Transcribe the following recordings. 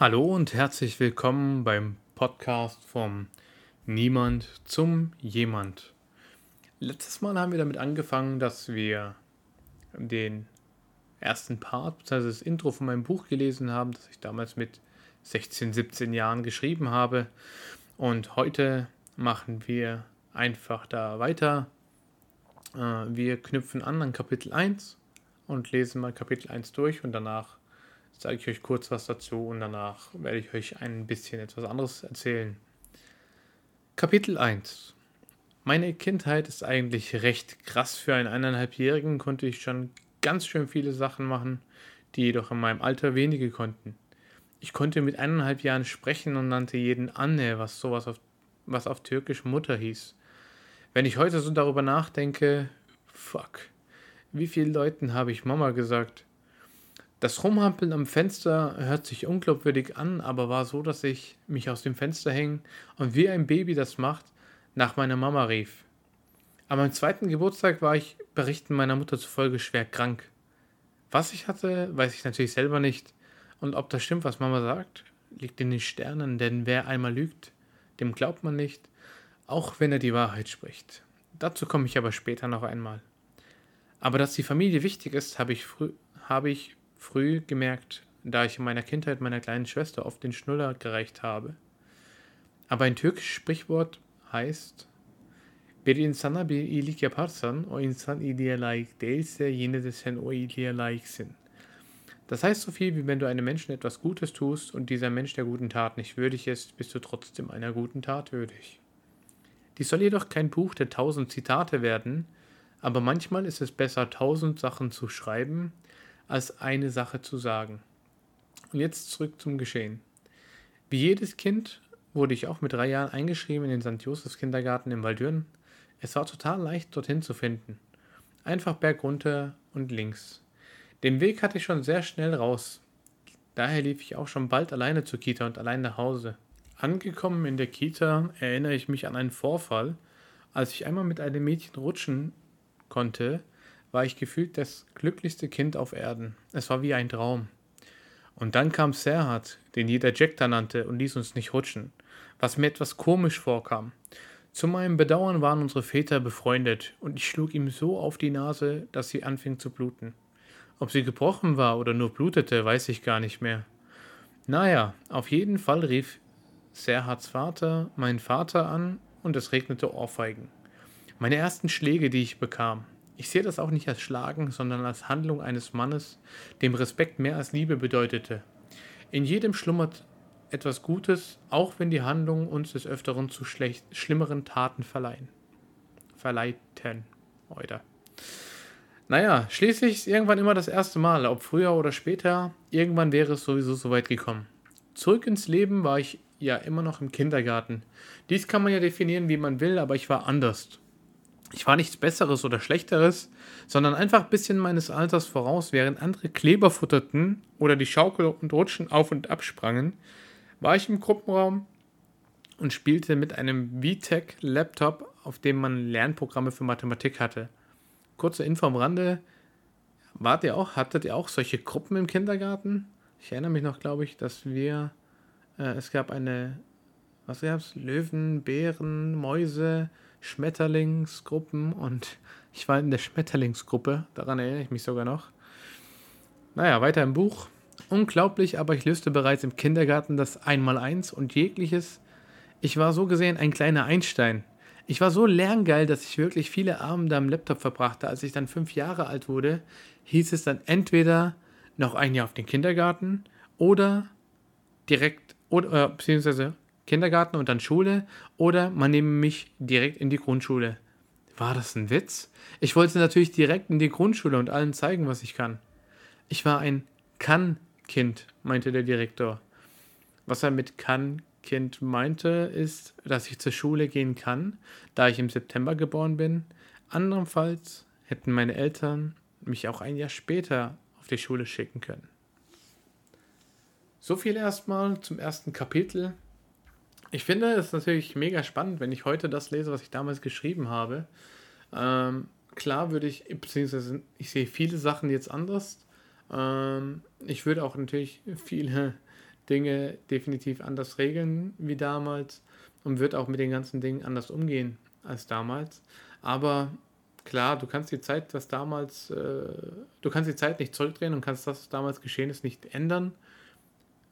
Hallo und herzlich willkommen beim Podcast vom Niemand zum Jemand. Letztes Mal haben wir damit angefangen, dass wir den ersten Part, also das Intro von meinem Buch gelesen haben, das ich damals mit 16, 17 Jahren geschrieben habe. Und heute machen wir einfach da weiter. Äh, wir knüpfen an an Kapitel 1 und lesen mal Kapitel 1 durch und danach sage ich euch kurz was dazu und danach werde ich euch ein bisschen etwas anderes erzählen. Kapitel 1 Meine Kindheit ist eigentlich recht krass. Für einen eineinhalbjährigen konnte ich schon ganz schön viele Sachen machen, die jedoch in meinem Alter wenige konnten. Ich konnte mit eineinhalb Jahren sprechen und nannte jeden Anne, was sowas auf, was auf Türkisch Mutter hieß. Wenn ich heute so darüber nachdenke, fuck, wie vielen Leuten habe ich Mama gesagt? Das Rumhampeln am Fenster hört sich unglaubwürdig an, aber war so, dass ich mich aus dem Fenster hängen und wie ein Baby das macht, nach meiner Mama rief. An meinem zweiten Geburtstag war ich Berichten meiner Mutter zufolge schwer krank. Was ich hatte, weiß ich natürlich selber nicht. Und ob das stimmt, was Mama sagt, liegt in den Sternen, denn wer einmal lügt, dem glaubt man nicht, auch wenn er die Wahrheit spricht. Dazu komme ich aber später noch einmal. Aber dass die Familie wichtig ist, habe ich, früh, habe ich früh gemerkt, da ich in meiner Kindheit meiner kleinen Schwester oft den Schnuller gereicht habe. Aber ein türkisches Sprichwort heißt, Bir insana bir iyilik yaparsan o insan iyiliğe layık değilse yine de sen o iyiliğe layıksın. Das heißt so viel wie wenn du einem Menschen etwas Gutes tust und dieser Mensch der guten Tat nicht würdig ist, bist du trotzdem einer guten Tat würdig. Dies soll jedoch kein Buch der tausend Zitate werden, aber manchmal ist es besser, tausend Sachen zu schreiben, als eine Sache zu sagen. Und jetzt zurück zum Geschehen. Wie jedes Kind wurde ich auch mit drei Jahren eingeschrieben in den St. Josephs Kindergarten in Waldürn. Es war total leicht, dorthin zu finden. Einfach bergunter und links. Den Weg hatte ich schon sehr schnell raus. Daher lief ich auch schon bald alleine zur Kita und allein nach Hause. Angekommen in der Kita erinnere ich mich an einen Vorfall, als ich einmal mit einem Mädchen rutschen konnte, war ich gefühlt das glücklichste Kind auf Erden. Es war wie ein Traum. Und dann kam Serhat, den jeder Jack da nannte, und ließ uns nicht rutschen, was mir etwas komisch vorkam. Zu meinem Bedauern waren unsere Väter befreundet, und ich schlug ihm so auf die Nase, dass sie anfing zu bluten. Ob sie gebrochen war oder nur blutete, weiß ich gar nicht mehr. Naja, auf jeden Fall rief Serhats Vater meinen Vater an und es regnete Ohrfeigen. Meine ersten Schläge, die ich bekam. Ich sehe das auch nicht als Schlagen, sondern als Handlung eines Mannes, dem Respekt mehr als Liebe bedeutete. In jedem schlummert etwas Gutes, auch wenn die Handlungen uns des Öfteren zu schlecht, schlimmeren Taten verleihen. Verleiten. Oder. Naja, schließlich ist irgendwann immer das erste Mal, ob früher oder später, irgendwann wäre es sowieso so weit gekommen. Zurück ins Leben war ich ja immer noch im Kindergarten. Dies kann man ja definieren, wie man will, aber ich war anders. Ich war nichts Besseres oder Schlechteres, sondern einfach ein bisschen meines Alters voraus, während andere Kleber futterten oder die Schaukel und Rutschen auf und ab sprangen, war ich im Gruppenraum und spielte mit einem VTech-Laptop, auf dem man Lernprogramme für Mathematik hatte. Kurze Info am Rande, wart ihr auch, hattet ihr auch solche Gruppen im Kindergarten? Ich erinnere mich noch, glaube ich, dass wir, äh, es gab eine, was gab es? Löwen, Bären, Mäuse, Schmetterlingsgruppen und ich war in der Schmetterlingsgruppe, daran erinnere ich mich sogar noch. Naja, weiter im Buch. Unglaublich, aber ich löste bereits im Kindergarten das Einmaleins und jegliches. Ich war so gesehen ein kleiner Einstein. Ich war so lerngeil, dass ich wirklich viele Abende am Laptop verbrachte. Als ich dann fünf Jahre alt wurde, hieß es dann entweder noch ein Jahr auf den Kindergarten oder direkt, oder, äh, beziehungsweise Kindergarten und dann Schule oder man nehme mich direkt in die Grundschule. War das ein Witz? Ich wollte natürlich direkt in die Grundschule und allen zeigen, was ich kann. Ich war ein Kann-Kind, meinte der Direktor. Was er mit Kann-Kind meinte, ist, dass ich zur Schule gehen kann, da ich im September geboren bin. Andernfalls hätten meine Eltern mich auch ein Jahr später auf die Schule schicken können. So viel erstmal zum ersten Kapitel. Ich finde es natürlich mega spannend, wenn ich heute das lese, was ich damals geschrieben habe. Ähm, klar würde ich, beziehungsweise ich sehe viele Sachen jetzt anders. Ähm, ich würde auch natürlich viele Dinge definitiv anders regeln wie damals und wird auch mit den ganzen Dingen anders umgehen als damals. Aber klar, du kannst die Zeit, was damals, äh, du kannst die Zeit nicht zurückdrehen und kannst das, was damals geschehen ist, nicht ändern.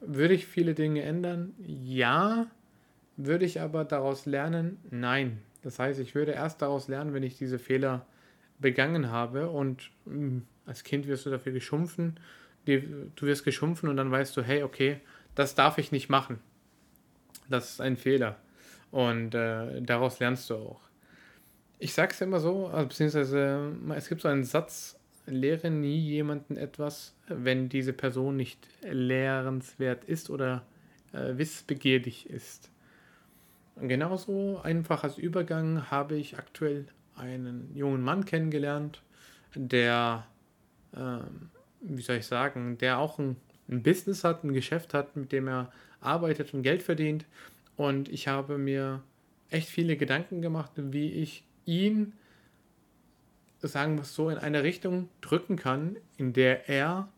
Würde ich viele Dinge ändern? Ja. Würde ich aber daraus lernen? Nein. Das heißt, ich würde erst daraus lernen, wenn ich diese Fehler begangen habe und mh, hm, als Kind wirst du dafür geschumpfen, du wirst geschumpfen und dann weißt du, hey, okay, das darf ich nicht machen. Das ist ein Fehler. Und äh, daraus lernst du auch. Ich sage es immer so, also, beziehungsweise es gibt so einen Satz, lehre nie jemanden etwas, wenn diese Person nicht lehrenswert ist oder äh, wissbegierig ist. Genauso einfach als Übergang habe ich aktuell einen jungen Mann kennengelernt, der, ähm, wie soll ich sagen, der auch ein, ein Business hat, ein Geschäft hat, mit dem er arbeitet und Geld verdient. Und ich habe mir echt viele Gedanken gemacht, wie ich ihn, sagen wir es so, in eine Richtung drücken kann, in der er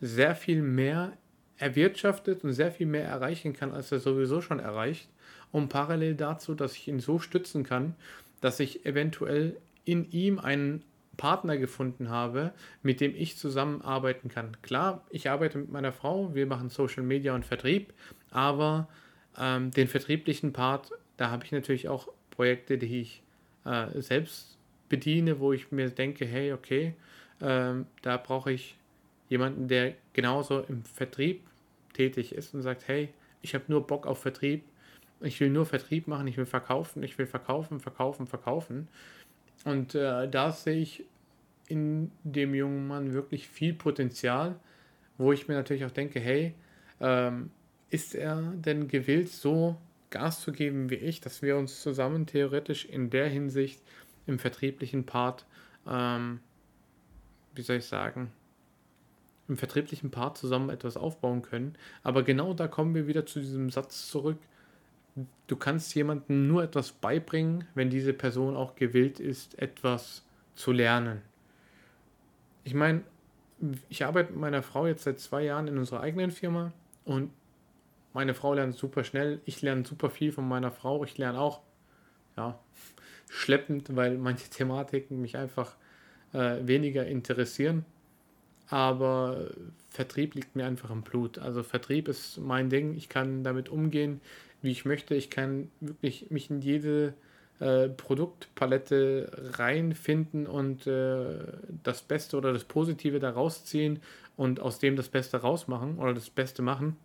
sehr viel mehr erwirtschaftet und sehr viel mehr erreichen kann, als er sowieso schon erreicht. Und parallel dazu, dass ich ihn so stützen kann, dass ich eventuell in ihm einen Partner gefunden habe, mit dem ich zusammenarbeiten kann. Klar, ich arbeite mit meiner Frau, wir machen Social Media und Vertrieb, aber ähm, den vertrieblichen Part, da habe ich natürlich auch Projekte, die ich äh, selbst bediene, wo ich mir denke, hey, okay, ähm, da brauche ich jemanden, der genauso im Vertrieb tätig ist und sagt, hey, ich habe nur Bock auf Vertrieb, ich will nur Vertrieb machen, ich will verkaufen, ich will verkaufen, verkaufen, verkaufen. Und äh, da sehe ich in dem jungen Mann wirklich viel Potenzial, wo ich mir natürlich auch denke, hey, ähm, ist er denn gewillt, so Gas zu geben wie ich, dass wir uns zusammen theoretisch in der Hinsicht im vertrieblichen Part, ähm, wie soll ich sagen, im vertrieblichen Part zusammen etwas aufbauen können. Aber genau da kommen wir wieder zu diesem Satz zurück. Du kannst jemandem nur etwas beibringen, wenn diese Person auch gewillt ist, etwas zu lernen. Ich meine, ich arbeite mit meiner Frau jetzt seit zwei Jahren in unserer eigenen Firma und meine Frau lernt super schnell, ich lerne super viel von meiner Frau, ich lerne auch, ja, schleppend, weil manche Thematiken mich einfach äh, weniger interessieren. Aber Vertrieb liegt mir einfach im Blut. Also Vertrieb ist mein Ding. Ich kann damit umgehen, wie ich möchte. Ich kann wirklich mich in jede äh, Produktpalette reinfinden und äh, das Beste oder das Positive daraus ziehen und aus dem das Beste rausmachen oder das Beste machen.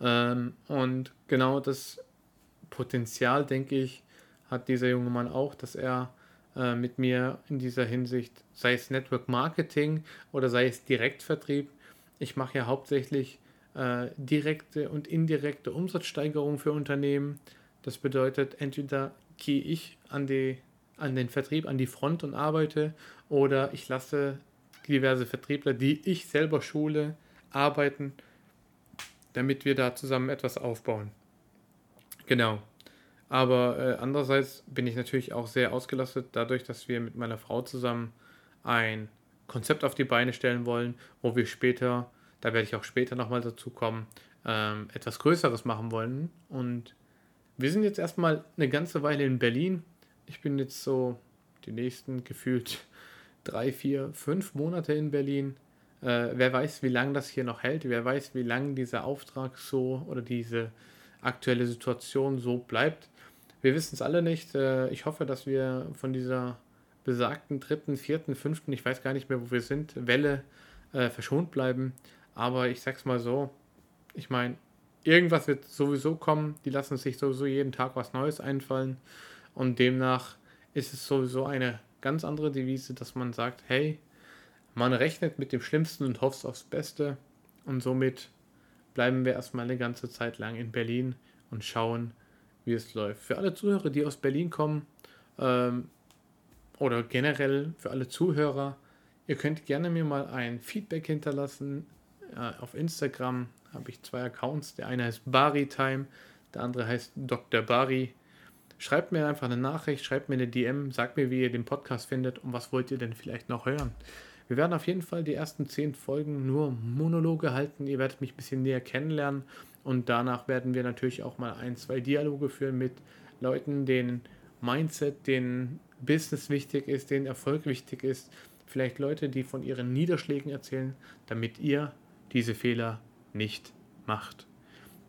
Ähm, und genau das Potenzial, denke ich, hat dieser junge Mann auch, dass er äh, mit mir in dieser Hinsicht, sei es Network Marketing oder sei es Direktvertrieb, ich mache ja hauptsächlich äh, direkte und indirekte Umsatzsteigerung für Unternehmen. Das bedeutet, entweder gehe ich an, die, an den Vertrieb, an die Front und arbeite oder ich lasse diverse Vertriebler, die ich selber schule, arbeiten damit wir da zusammen etwas aufbauen. Genau. Aber äh, andererseits bin ich natürlich auch sehr ausgelastet dadurch, dass wir mit meiner Frau zusammen ein Konzept auf die Beine stellen wollen, wo wir später, da werde ich auch später nochmal dazu kommen, ähm, etwas Größeres machen wollen. Und wir sind jetzt erstmal eine ganze Weile in Berlin. Ich bin jetzt so die nächsten gefühlt drei, vier, fünf Monate in Berlin. Äh, wer weiß, wie lange das hier noch hält, wer weiß, wie lange dieser Auftrag so oder diese aktuelle Situation so bleibt. Wir wissen es alle nicht. Äh, ich hoffe, dass wir von dieser besagten dritten, vierten, fünften, ich weiß gar nicht mehr, wo wir sind, Welle äh, verschont bleiben. Aber ich sag's mal so, ich meine, irgendwas wird sowieso kommen. Die lassen sich sowieso jeden Tag was Neues einfallen. Und demnach ist es sowieso eine ganz andere Devise, dass man sagt, hey, man rechnet mit dem Schlimmsten und hofft aufs Beste. Und somit bleiben wir erstmal eine ganze Zeit lang in Berlin und schauen, wie es läuft. Für alle Zuhörer, die aus Berlin kommen, ähm, oder generell für alle Zuhörer, ihr könnt gerne mir mal ein Feedback hinterlassen. Äh, auf Instagram habe ich zwei Accounts. Der eine heißt BariTime, der andere heißt Dr. Bari. Schreibt mir einfach eine Nachricht, schreibt mir eine DM, sagt mir, wie ihr den Podcast findet und was wollt ihr denn vielleicht noch hören. Wir werden auf jeden Fall die ersten zehn Folgen nur Monologe halten. Ihr werdet mich ein bisschen näher kennenlernen und danach werden wir natürlich auch mal ein, zwei Dialoge führen mit Leuten, denen Mindset, denen Business wichtig ist, denen Erfolg wichtig ist. Vielleicht Leute, die von ihren Niederschlägen erzählen, damit ihr diese Fehler nicht macht.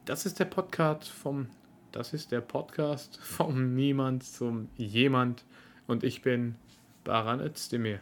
Das ist der Podcast vom das ist der Podcast vom Niemand zum Jemand und ich bin Baran Özdemir.